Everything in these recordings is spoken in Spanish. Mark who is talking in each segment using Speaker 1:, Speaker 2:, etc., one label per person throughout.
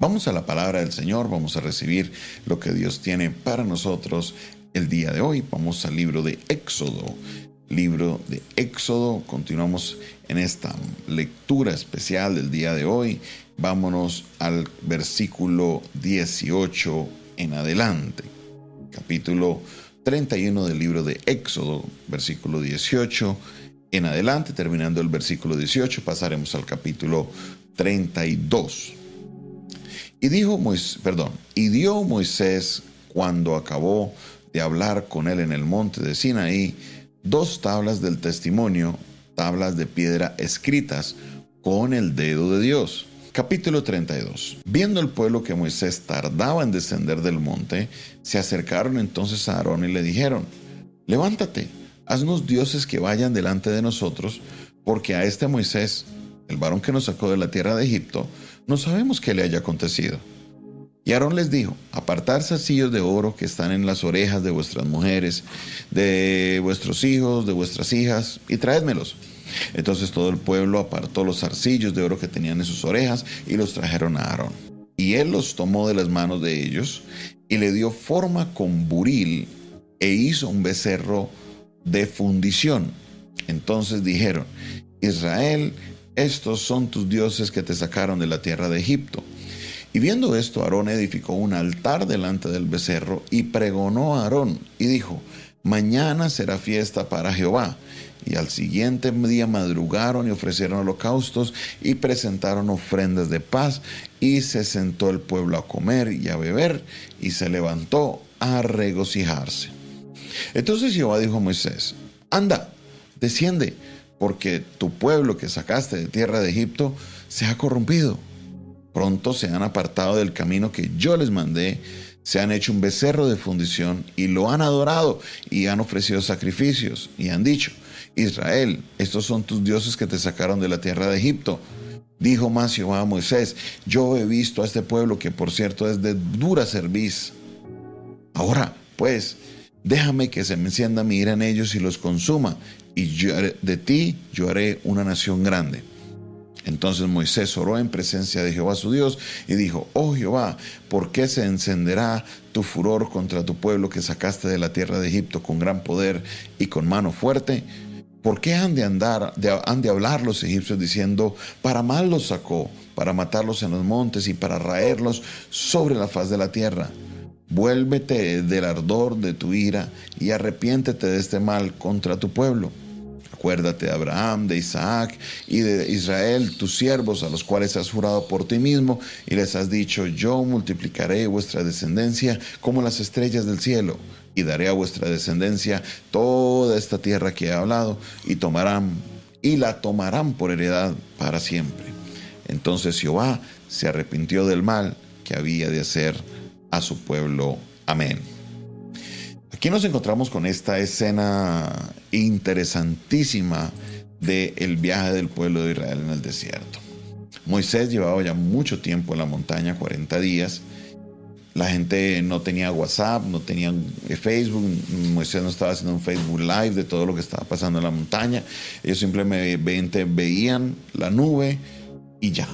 Speaker 1: Vamos a la palabra del Señor, vamos a recibir lo que Dios tiene para nosotros el día de hoy. Vamos al libro de Éxodo. Libro de Éxodo, continuamos en esta lectura especial del día de hoy. Vámonos al versículo 18 en adelante. Capítulo 31 del libro de Éxodo, versículo 18 en adelante, terminando el versículo 18, pasaremos al capítulo 32. Y dijo Moisés, perdón, y dio Moisés cuando acabó de hablar con él en el monte de Sinaí dos tablas del testimonio, tablas de piedra escritas con el dedo de Dios. Capítulo 32. Viendo el pueblo que Moisés tardaba en descender del monte, se acercaron entonces a Aarón y le dijeron, levántate, haznos dioses que vayan delante de nosotros, porque a este Moisés, el varón que nos sacó de la tierra de Egipto, no sabemos qué le haya acontecido. Y Aarón les dijo, apartar zarcillos de oro que están en las orejas de vuestras mujeres, de vuestros hijos, de vuestras hijas, y traédmelos. Entonces todo el pueblo apartó los zarcillos de oro que tenían en sus orejas y los trajeron a Aarón. Y él los tomó de las manos de ellos y le dio forma con buril e hizo un becerro de fundición. Entonces dijeron, Israel, estos son tus dioses que te sacaron de la tierra de Egipto. Y viendo esto, Aarón edificó un altar delante del becerro y pregonó a Aarón y dijo, mañana será fiesta para Jehová. Y al siguiente día madrugaron y ofrecieron holocaustos y presentaron ofrendas de paz y se sentó el pueblo a comer y a beber y se levantó a regocijarse. Entonces Jehová dijo a Moisés, anda, desciende porque tu pueblo que sacaste de tierra de Egipto se ha corrompido. Pronto se han apartado del camino que yo les mandé, se han hecho un becerro de fundición y lo han adorado y han ofrecido sacrificios y han dicho, Israel, estos son tus dioses que te sacaron de la tierra de Egipto. Dijo más Jehová a Moisés, yo he visto a este pueblo que por cierto es de dura cerviz. Ahora, pues, déjame que se me encienda mi ira en ellos y los consuma, y de ti yo haré una nación grande. Entonces Moisés oró en presencia de Jehová su Dios y dijo, oh Jehová, ¿por qué se encenderá tu furor contra tu pueblo que sacaste de la tierra de Egipto con gran poder y con mano fuerte? ¿Por qué han de andar, han de hablar los egipcios diciendo, para mal los sacó, para matarlos en los montes y para raerlos sobre la faz de la tierra? Vuélvete del ardor de tu ira y arrepiéntete de este mal contra tu pueblo. Acuérdate de Abraham, de Isaac y de Israel, tus siervos, a los cuales has jurado por ti mismo, y les has dicho, yo multiplicaré vuestra descendencia como las estrellas del cielo, y daré a vuestra descendencia toda esta tierra que he hablado, y tomarán, y la tomarán por heredad para siempre. Entonces Jehová se arrepintió del mal que había de hacer a su pueblo. Amén. Aquí nos encontramos con esta escena interesantísima del viaje del pueblo de Israel en el desierto. Moisés llevaba ya mucho tiempo en la montaña, 40 días. La gente no tenía WhatsApp, no tenía Facebook. Moisés no estaba haciendo un Facebook Live de todo lo que estaba pasando en la montaña. Ellos simplemente veían la nube y ya.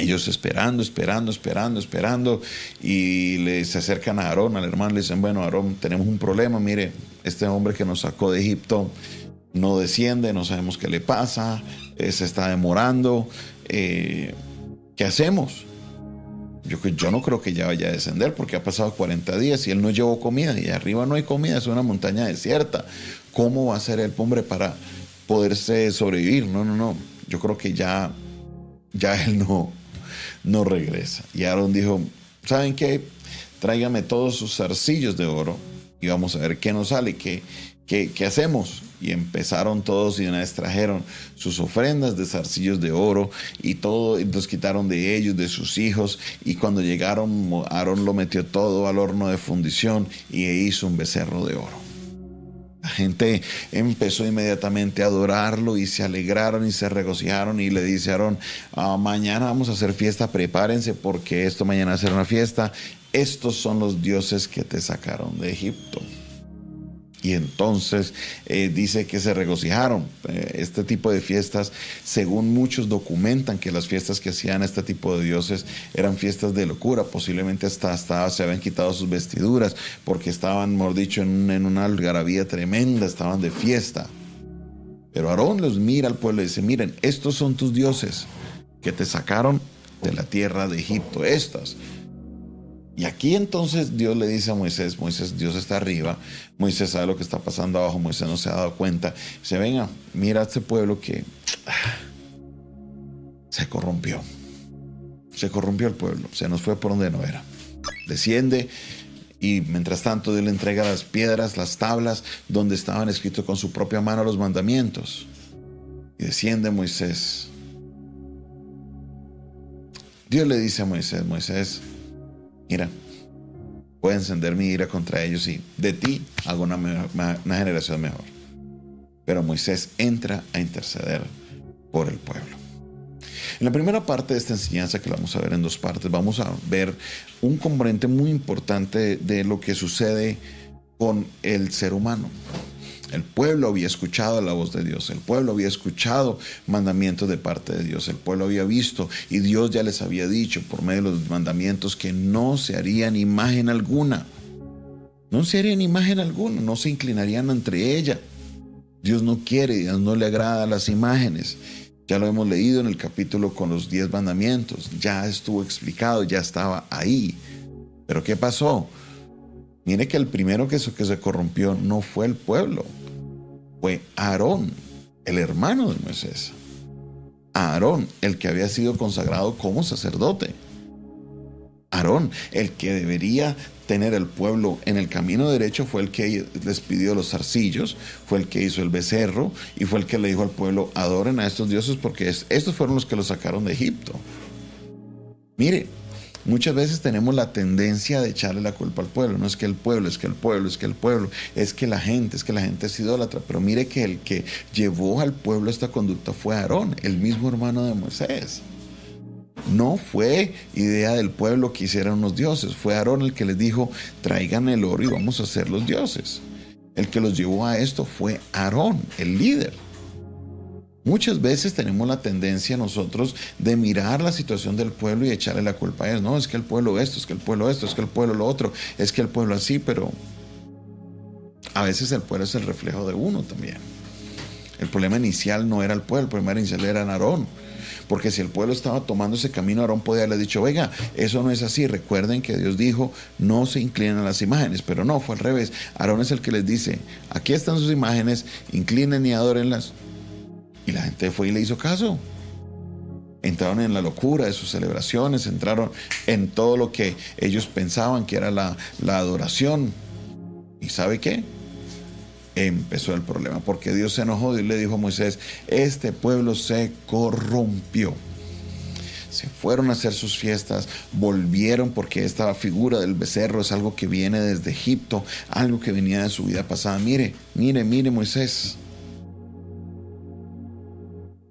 Speaker 1: Ellos esperando, esperando, esperando, esperando, y les se acercan a Aarón, al hermano, le dicen, bueno, Aarón, tenemos un problema, mire, este hombre que nos sacó de Egipto no desciende, no sabemos qué le pasa, eh, se está demorando, eh, ¿qué hacemos? Yo, yo no creo que ya vaya a descender porque ha pasado 40 días y él no llevó comida y arriba no hay comida, es una montaña desierta. ¿Cómo va a ser el hombre para poderse sobrevivir? No, no, no. Yo creo que ya, ya él no, no regresa. Y Aarón dijo, ¿saben qué? Tráigame todos sus zarcillos de oro y vamos a ver qué nos sale, qué, qué, qué hacemos. Y empezaron todos y una vez trajeron sus ofrendas de zarcillos de oro y todo, y los quitaron de ellos, de sus hijos. Y cuando llegaron, Aarón lo metió todo al horno de fundición y hizo un becerro de oro. La gente empezó inmediatamente a adorarlo y se alegraron y se regocijaron y le dijeron, ah, mañana vamos a hacer fiesta, prepárense porque esto mañana va a ser una fiesta. Estos son los dioses que te sacaron de Egipto. Y entonces eh, dice que se regocijaron. Eh, este tipo de fiestas, según muchos documentan que las fiestas que hacían este tipo de dioses eran fiestas de locura. Posiblemente hasta, hasta se habían quitado sus vestiduras porque estaban, mejor dicho, en, en una algarabía tremenda, estaban de fiesta. Pero Aarón los mira al pueblo y dice, miren, estos son tus dioses que te sacaron de la tierra de Egipto, estas. Y aquí entonces Dios le dice a Moisés, Moisés, Dios está arriba, Moisés sabe lo que está pasando abajo, Moisés no se ha dado cuenta. Dice, venga, mira a este pueblo que ah, se corrompió. Se corrompió el pueblo, se nos fue por donde no era. Desciende y mientras tanto Dios le entrega las piedras, las tablas, donde estaban escritos con su propia mano los mandamientos. Y desciende Moisés. Dios le dice a Moisés, Moisés, mira, voy a encender mi ira contra ellos y de ti hago una, generación mejor. Pero Moisés entra a interceder por el pueblo. En la primera parte de esta enseñanza, que la vamos a ver en dos partes, vamos a ver un componente muy importante de lo que sucede con el ser humano. El pueblo había escuchado la voz de Dios, el pueblo había escuchado mandamientos de parte de Dios, el pueblo había visto y Dios ya les había dicho por medio de los mandamientos que no se harían imagen alguna. No se harían imagen alguna, no se inclinarían entre ella. Dios no quiere, Dios no le agrada las imágenes. Ya lo hemos leído en el capítulo con los diez mandamientos, ya estuvo explicado, ya estaba ahí. Pero ¿qué pasó? Mire que el primero que que se corrompió no fue el pueblo, fue Aarón, el hermano de Moisés. Aarón, el que había sido consagrado como sacerdote. Aarón, el que debería tener el pueblo en el camino derecho, fue el que les pidió los zarcillos, fue el que hizo el becerro y fue el que le dijo al pueblo, adoren a estos dioses porque estos fueron los que los sacaron de Egipto. Mire, Muchas veces tenemos la tendencia de echarle la culpa al pueblo. No es que el pueblo, es que el pueblo, es que el pueblo, es que la gente, es que la gente es idólatra. Pero mire que el que llevó al pueblo esta conducta fue Aarón, el mismo hermano de Moisés. No fue idea del pueblo que hicieran unos dioses, fue Aarón el que les dijo, traigan el oro y vamos a hacer los dioses. El que los llevó a esto fue Aarón, el líder. Muchas veces tenemos la tendencia nosotros de mirar la situación del pueblo y echarle la culpa a él. No, es que el pueblo esto, es que el pueblo esto, es que el pueblo lo otro, es que el pueblo así, pero a veces el pueblo es el reflejo de uno también. El problema inicial no era el pueblo, el problema inicial era Aarón. Porque si el pueblo estaba tomando ese camino, Aarón podía haberle dicho, oiga, eso no es así. Recuerden que Dios dijo, no se inclinen a las imágenes. Pero no, fue al revés. Aarón es el que les dice, aquí están sus imágenes, inclinen y adórenlas. Y la gente fue y le hizo caso. Entraron en la locura de sus celebraciones, entraron en todo lo que ellos pensaban que era la, adoración. ¿Y sabe qué? Empezó el problema, porque Dios se enojó y le dijo a Moisés, este pueblo se corrompió. Se fueron a hacer sus fiestas, volvieron porque esta figura del becerro es algo que viene desde Egipto, algo que venía de su vida pasada. Mire, mire, mire Moisés,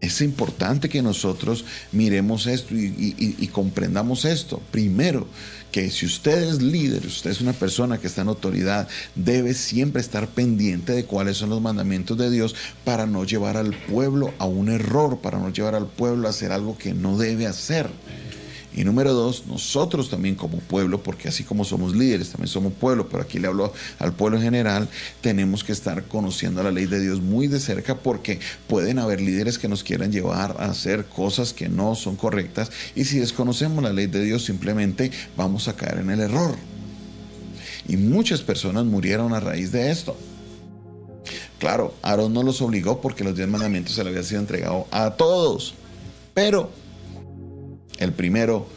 Speaker 1: es importante que nosotros miremos esto y, comprendamos esto. Primero, que si usted es líder, usted es una persona que está en autoridad, debe siempre estar pendiente de cuáles son los mandamientos de Dios para no llevar al pueblo a un error, para no llevar al pueblo a hacer algo que no debe hacer. Y número dos, nosotros también como pueblo, porque así como somos líderes, también somos pueblo, pero aquí le hablo al pueblo en general, tenemos que estar conociendo la ley de Dios muy de cerca porque pueden haber líderes que nos quieran llevar a hacer cosas que no son correctas y si desconocemos la ley de Dios simplemente vamos a caer en el error. Y muchas personas murieron a raíz de esto. Claro, Aarón no los obligó porque los diez mandamientos se le habían sido entregado a todos. Pero el primero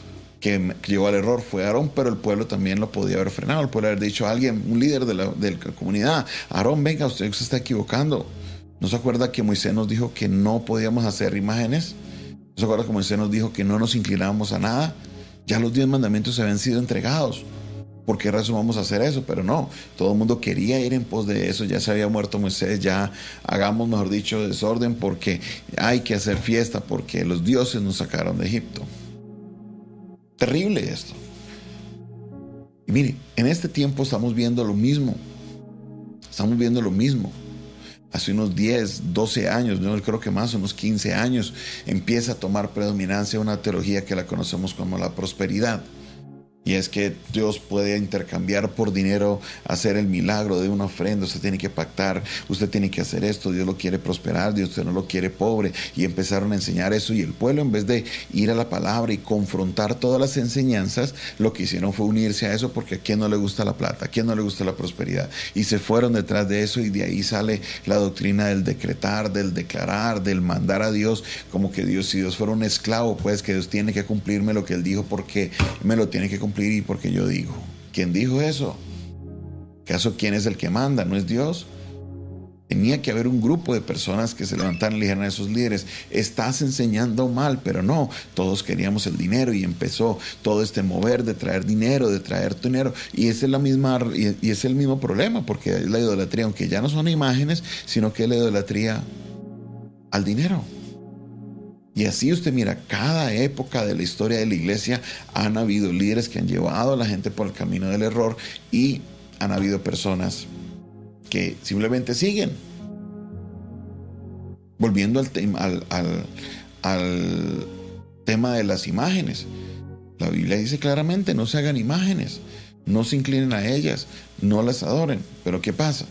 Speaker 1: que llegó al error fue Aarón, pero el pueblo también lo podía haber frenado. El pueblo haber dicho a alguien, un líder de la, comunidad, Aarón, venga, usted se está equivocando. ¿No se acuerda que Moisés nos dijo que no podíamos hacer imágenes? ¿No se acuerda que Moisés nos dijo que no nos inclinábamos a nada? Ya los diez mandamientos se habían sido entregados. ¿Por qué razón vamos a hacer eso? Pero no, todo el mundo quería ir en pos de eso, ya se había muerto Moisés, ya hagamos, mejor dicho, desorden porque hay que hacer fiesta, porque los dioses nos sacaron de Egipto. Terrible esto. Y mire, en este tiempo estamos viendo lo mismo. Estamos viendo lo mismo. Hace unos 10, 12 años, no creo que más, unos 15 años, empieza a tomar predominancia una teología que la conocemos como la prosperidad. Y es que Dios puede intercambiar por dinero, hacer el milagro de una ofrenda. Usted tiene que pactar, usted tiene que hacer esto. Dios lo quiere prosperar, Dios no lo quiere pobre. Y empezaron a enseñar eso. Y el pueblo, en vez de ir a la palabra y confrontar todas las enseñanzas, lo que hicieron fue unirse a eso porque a quién no le gusta la plata, a quién no le gusta la prosperidad. Y se fueron detrás de eso. Y de ahí sale la doctrina del decretar, del declarar, del mandar a Dios. Como que Dios, si Dios fuera un esclavo, pues que Dios tiene que cumplirme lo que Él dijo porque me lo tiene que cumplir y porque yo digo. ¿Quién dijo eso? ¿Caso quién es el que manda? ¿No es Dios? Tenía que haber un grupo de personas que se levantaran y le a esos líderes, estás enseñando mal, pero no, todos queríamos el dinero y empezó todo este mover de traer dinero, de traer dinero. Y es, la misma, y es el mismo problema, porque es la idolatría, aunque ya no son imágenes, sino que es la idolatría al dinero. Y así usted mira, cada época de la historia de la iglesia han habido líderes que han llevado a la gente por el camino del error y han habido personas que simplemente siguen. Volviendo al, al, al tema de las imágenes. La Biblia dice claramente, no se hagan imágenes, no se inclinen a ellas, no las adoren. Pero ¿qué pasa?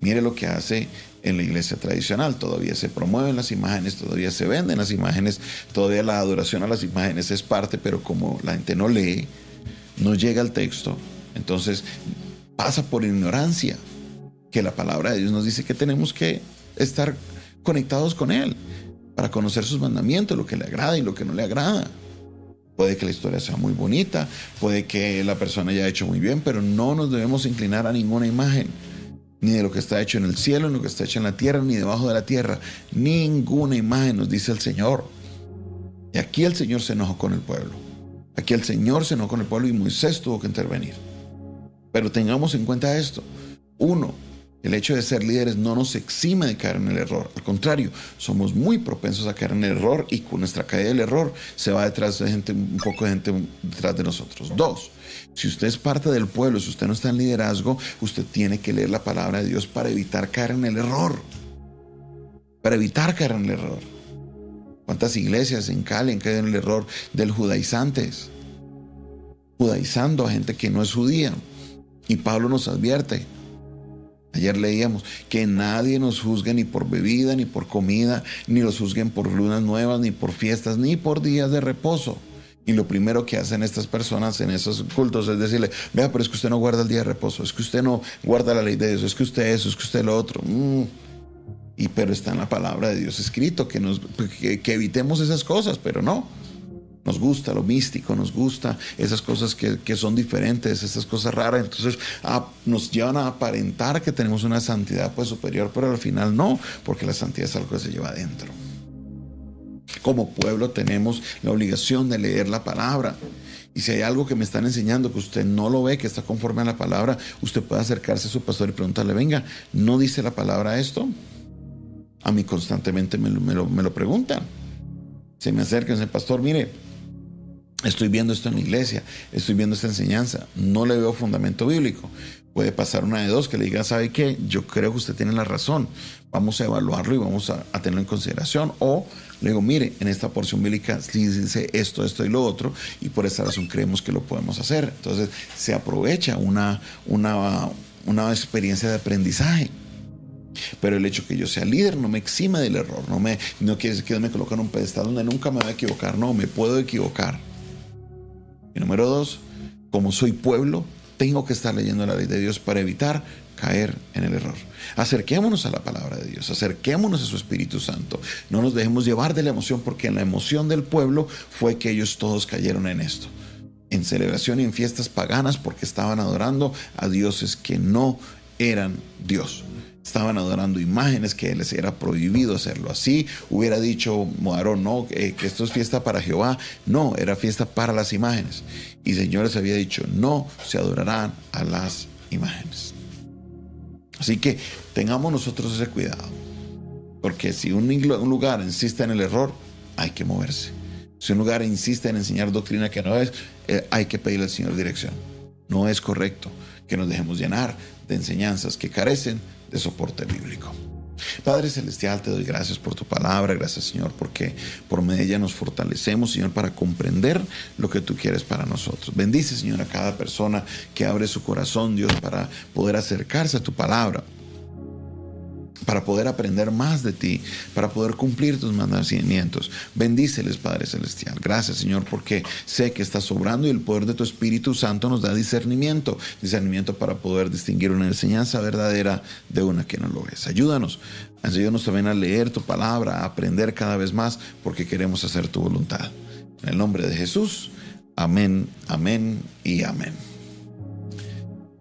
Speaker 1: Mire lo que hace en la iglesia tradicional. Todavía se promueven las imágenes, todavía se venden las imágenes, todavía la adoración a las imágenes es parte, pero como la gente no lee, no llega al texto, entonces pasa por ignorancia que la palabra de Dios nos dice que tenemos que estar conectados con Él para conocer sus mandamientos, lo que le agrada y lo que no le agrada. Puede que la historia sea muy bonita, puede que la persona haya hecho muy bien, pero no nos debemos inclinar a ninguna imagen ni de lo que está hecho en el cielo, ni lo que está hecho en la tierra, ni debajo de la tierra. Ninguna imagen nos dice el Señor. Y aquí el Señor se enojó con el pueblo. Aquí el Señor se enojó con el pueblo y Moisés tuvo que intervenir. Pero tengamos en cuenta esto. Uno, el hecho de ser líderes no nos exime de caer en el error. Al contrario, somos muy propensos a caer en el error y con nuestra caída del error se va detrás de gente, un poco de gente detrás de nosotros. Dos, si usted es parte del pueblo, si usted no está en liderazgo, usted tiene que leer la palabra de Dios para evitar caer en el error. Para evitar caer en el error. ¿Cuántas iglesias en Cali han caído en el error del judaizantes? Judaizando a gente que no es judía. Y Pablo nos advierte, Ayer leíamos que nadie nos juzgue ni por bebida, ni por comida, ni los juzguen por lunas nuevas, ni por fiestas, ni por días de reposo. Y lo primero que hacen estas personas en esos cultos es decirle, vea, pero es que usted no guarda el día de reposo, es que usted no guarda la ley de Dios, es que usted eso, es que usted lo otro. Mm. Y pero está en la palabra de Dios escrito, que, nos, que evitemos esas cosas, pero no. Nos gusta lo místico, nos gusta esas cosas que, son diferentes, esas cosas raras. Entonces nos llevan a aparentar que tenemos una santidad pues superior, pero al final no, porque la santidad es algo que se lleva adentro. Como pueblo tenemos la obligación de leer la palabra. Y si hay algo que me están enseñando que usted no lo ve, que está conforme a la palabra, usted puede acercarse a su pastor y preguntarle, venga, ¿no dice la palabra esto? A mí constantemente me lo, me lo preguntan. Se me acercan, el pastor, mire, Estoy viendo esto en la iglesia, estoy viendo esta enseñanza, no le veo fundamento bíblico. Puede pasar una de dos que le diga, ¿sabe qué? Yo creo que usted tiene la razón, vamos a evaluarlo y vamos a, tenerlo en consideración. O le digo, mire, en esta porción bíblica dice esto, esto y lo otro, y por esta razón creemos que lo podemos hacer. Entonces se aprovecha una, una, una experiencia de aprendizaje. Pero el hecho que yo sea líder no me exime del error, no, me, no quiere decir que me coloque en un pedestal donde nunca me voy a equivocar, no, me puedo equivocar. Y número dos, como soy pueblo, tengo que estar leyendo la ley de Dios para evitar caer en el error. Acerquémonos a la palabra de Dios, acerquémonos a su Espíritu Santo. No nos dejemos llevar de la emoción porque en la emoción del pueblo fue que ellos todos cayeron en esto. En celebración y en fiestas paganas porque estaban adorando a dioses que no eran Dios estaban adorando imágenes que les era prohibido hacerlo así. Hubiera dicho Moarón, no, que esto es fiesta para Jehová. No, era fiesta para las imágenes. Y señores había dicho, no se adorarán a las imágenes. Así que tengamos nosotros ese cuidado. Porque si un, lugar insiste en el error, hay que moverse. Si un lugar insiste en enseñar doctrina que no es, eh, hay que pedirle al Señor dirección. No es correcto que nos dejemos llenar de enseñanzas que carecen soporte bíblico. Padre Celestial, te doy gracias por tu palabra, gracias Señor, porque por medio nos fortalecemos, Señor, para comprender lo que tú quieres para nosotros. Bendice, Señor, a cada persona que abre su corazón, Dios, para poder acercarse a tu palabra para poder aprender más de ti, para poder cumplir tus mandamientos. Bendíceles, Padre Celestial. Gracias, Señor, porque sé que estás sobrando y el poder de tu Espíritu Santo nos da discernimiento, discernimiento para poder distinguir una enseñanza verdadera de una que no lo es. Ayúdanos, ayúdanos también a leer tu palabra, a aprender cada vez más, porque queremos hacer tu voluntad. En el nombre de Jesús, amén, amén y amén.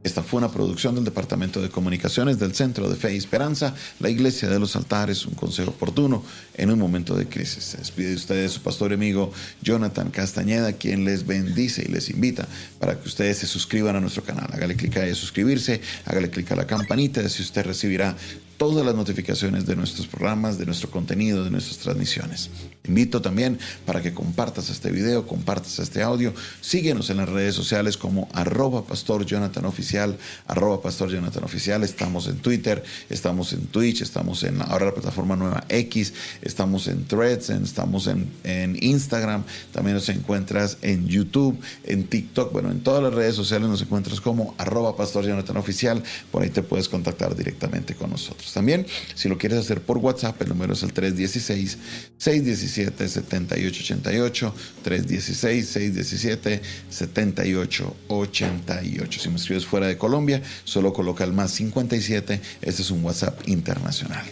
Speaker 1: Esta fue una producción del Departamento de Comunicaciones del Centro de Fe y Esperanza, la Iglesia de los Altares, un consejo oportuno en un momento de crisis. Se despide de ustedes su pastor y amigo Jonathan Castañeda, quien les bendice y les invita para que ustedes se suscriban a nuestro canal. Hágale clic ahí a suscribirse, hágale clic a la campanita, así usted recibirá todas las notificaciones de nuestros programas, de nuestro contenido, de nuestras transmisiones. Invito también para que compartas este video, compartas este audio. Síguenos en las redes sociales como arroba pastor Jonathan Oficial, arroba pastor Jonathan Oficial. Estamos en Twitter, estamos en Twitch, estamos en ahora la plataforma nueva X, estamos en Threads, estamos en, en Instagram. También nos encuentras en YouTube, en TikTok. Bueno, en todas las redes sociales nos encuentras como arroba pastor Jonathan Oficial. Por ahí te puedes contactar directamente con nosotros. También, si lo quieres hacer por WhatsApp, el número es el 316-617-7888, 316-617-7888. Si me escribes fuera de Colombia, solo coloca el más 57, este es un WhatsApp internacional.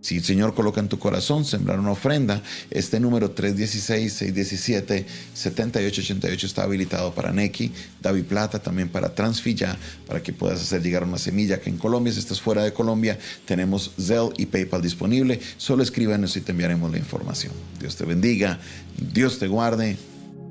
Speaker 1: Si el Señor coloca en tu corazón sembrar una ofrenda, este número 316-617-7888 está habilitado para Neki, David Plata, también para Transfilla, para que puedas hacer llegar una semilla que en Colombia, si estás fuera de Colombia, tenemos Zelle y PayPal disponible. Solo escríbanos y te enviaremos la información. Dios te bendiga, Dios te guarde.